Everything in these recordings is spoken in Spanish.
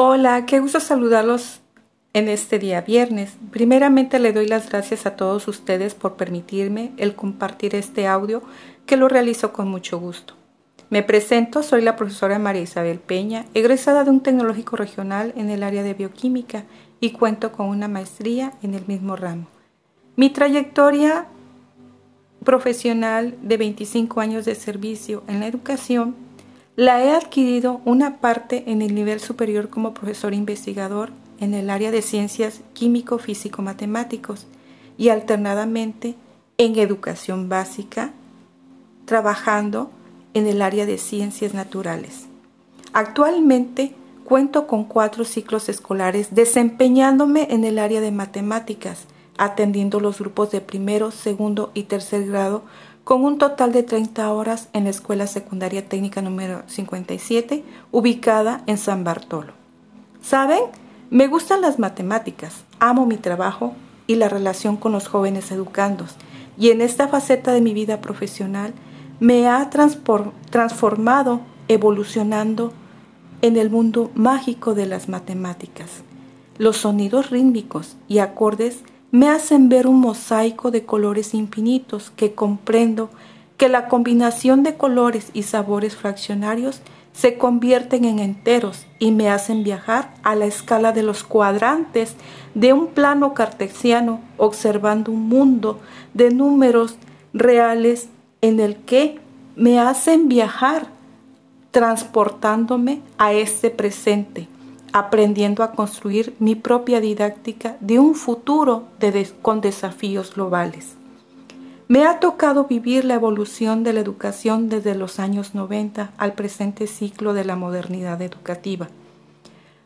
Hola, qué gusto saludarlos en este día viernes. Primeramente le doy las gracias a todos ustedes por permitirme el compartir este audio que lo realizo con mucho gusto. Me presento, soy la profesora María Isabel Peña, egresada de un tecnológico regional en el área de bioquímica y cuento con una maestría en el mismo ramo. Mi trayectoria profesional de 25 años de servicio en la educación la he adquirido una parte en el nivel superior como profesor investigador en el área de ciencias químico-físico-matemáticos y alternadamente en educación básica, trabajando en el área de ciencias naturales. Actualmente cuento con cuatro ciclos escolares desempeñándome en el área de matemáticas, atendiendo los grupos de primero, segundo y tercer grado con un total de 30 horas en la Escuela Secundaria Técnica número 57, ubicada en San Bartolo. ¿Saben? Me gustan las matemáticas, amo mi trabajo y la relación con los jóvenes educandos, y en esta faceta de mi vida profesional me ha transformado evolucionando en el mundo mágico de las matemáticas. Los sonidos rítmicos y acordes me hacen ver un mosaico de colores infinitos que comprendo que la combinación de colores y sabores fraccionarios se convierten en enteros y me hacen viajar a la escala de los cuadrantes de un plano cartesiano observando un mundo de números reales en el que me hacen viajar transportándome a este presente aprendiendo a construir mi propia didáctica de un futuro con desafíos globales. Me ha tocado vivir la evolución de la educación desde los años 90 al presente ciclo de la modernidad educativa,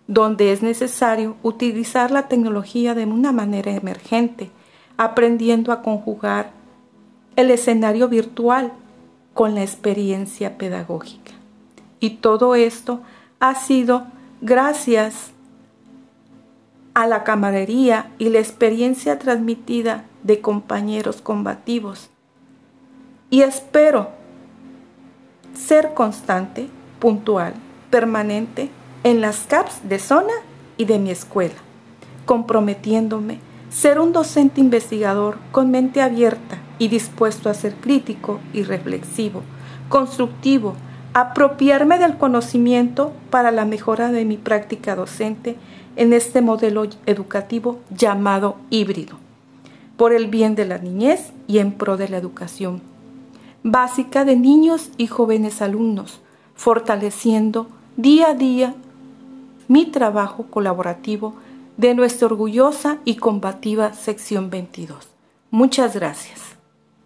donde es necesario utilizar la tecnología de una manera emergente, aprendiendo a conjugar el escenario virtual con la experiencia pedagógica. Y todo esto ha sido gracias a la camaradería y la experiencia transmitida de compañeros combativos. Y espero ser constante, puntual, permanente en las CAPS de zona y de mi escuela, comprometiéndome ser un docente investigador con mente abierta y dispuesto a ser crítico y reflexivo, constructivo, apropiarme del conocimiento para la mejora de mi práctica docente en este modelo educativo llamado híbrido, por el bien de la niñez y en pro de la educación básica de niños y jóvenes alumnos, fortaleciendo día a día mi trabajo colaborativo de nuestra orgullosa y combativa sección 22. Muchas gracias.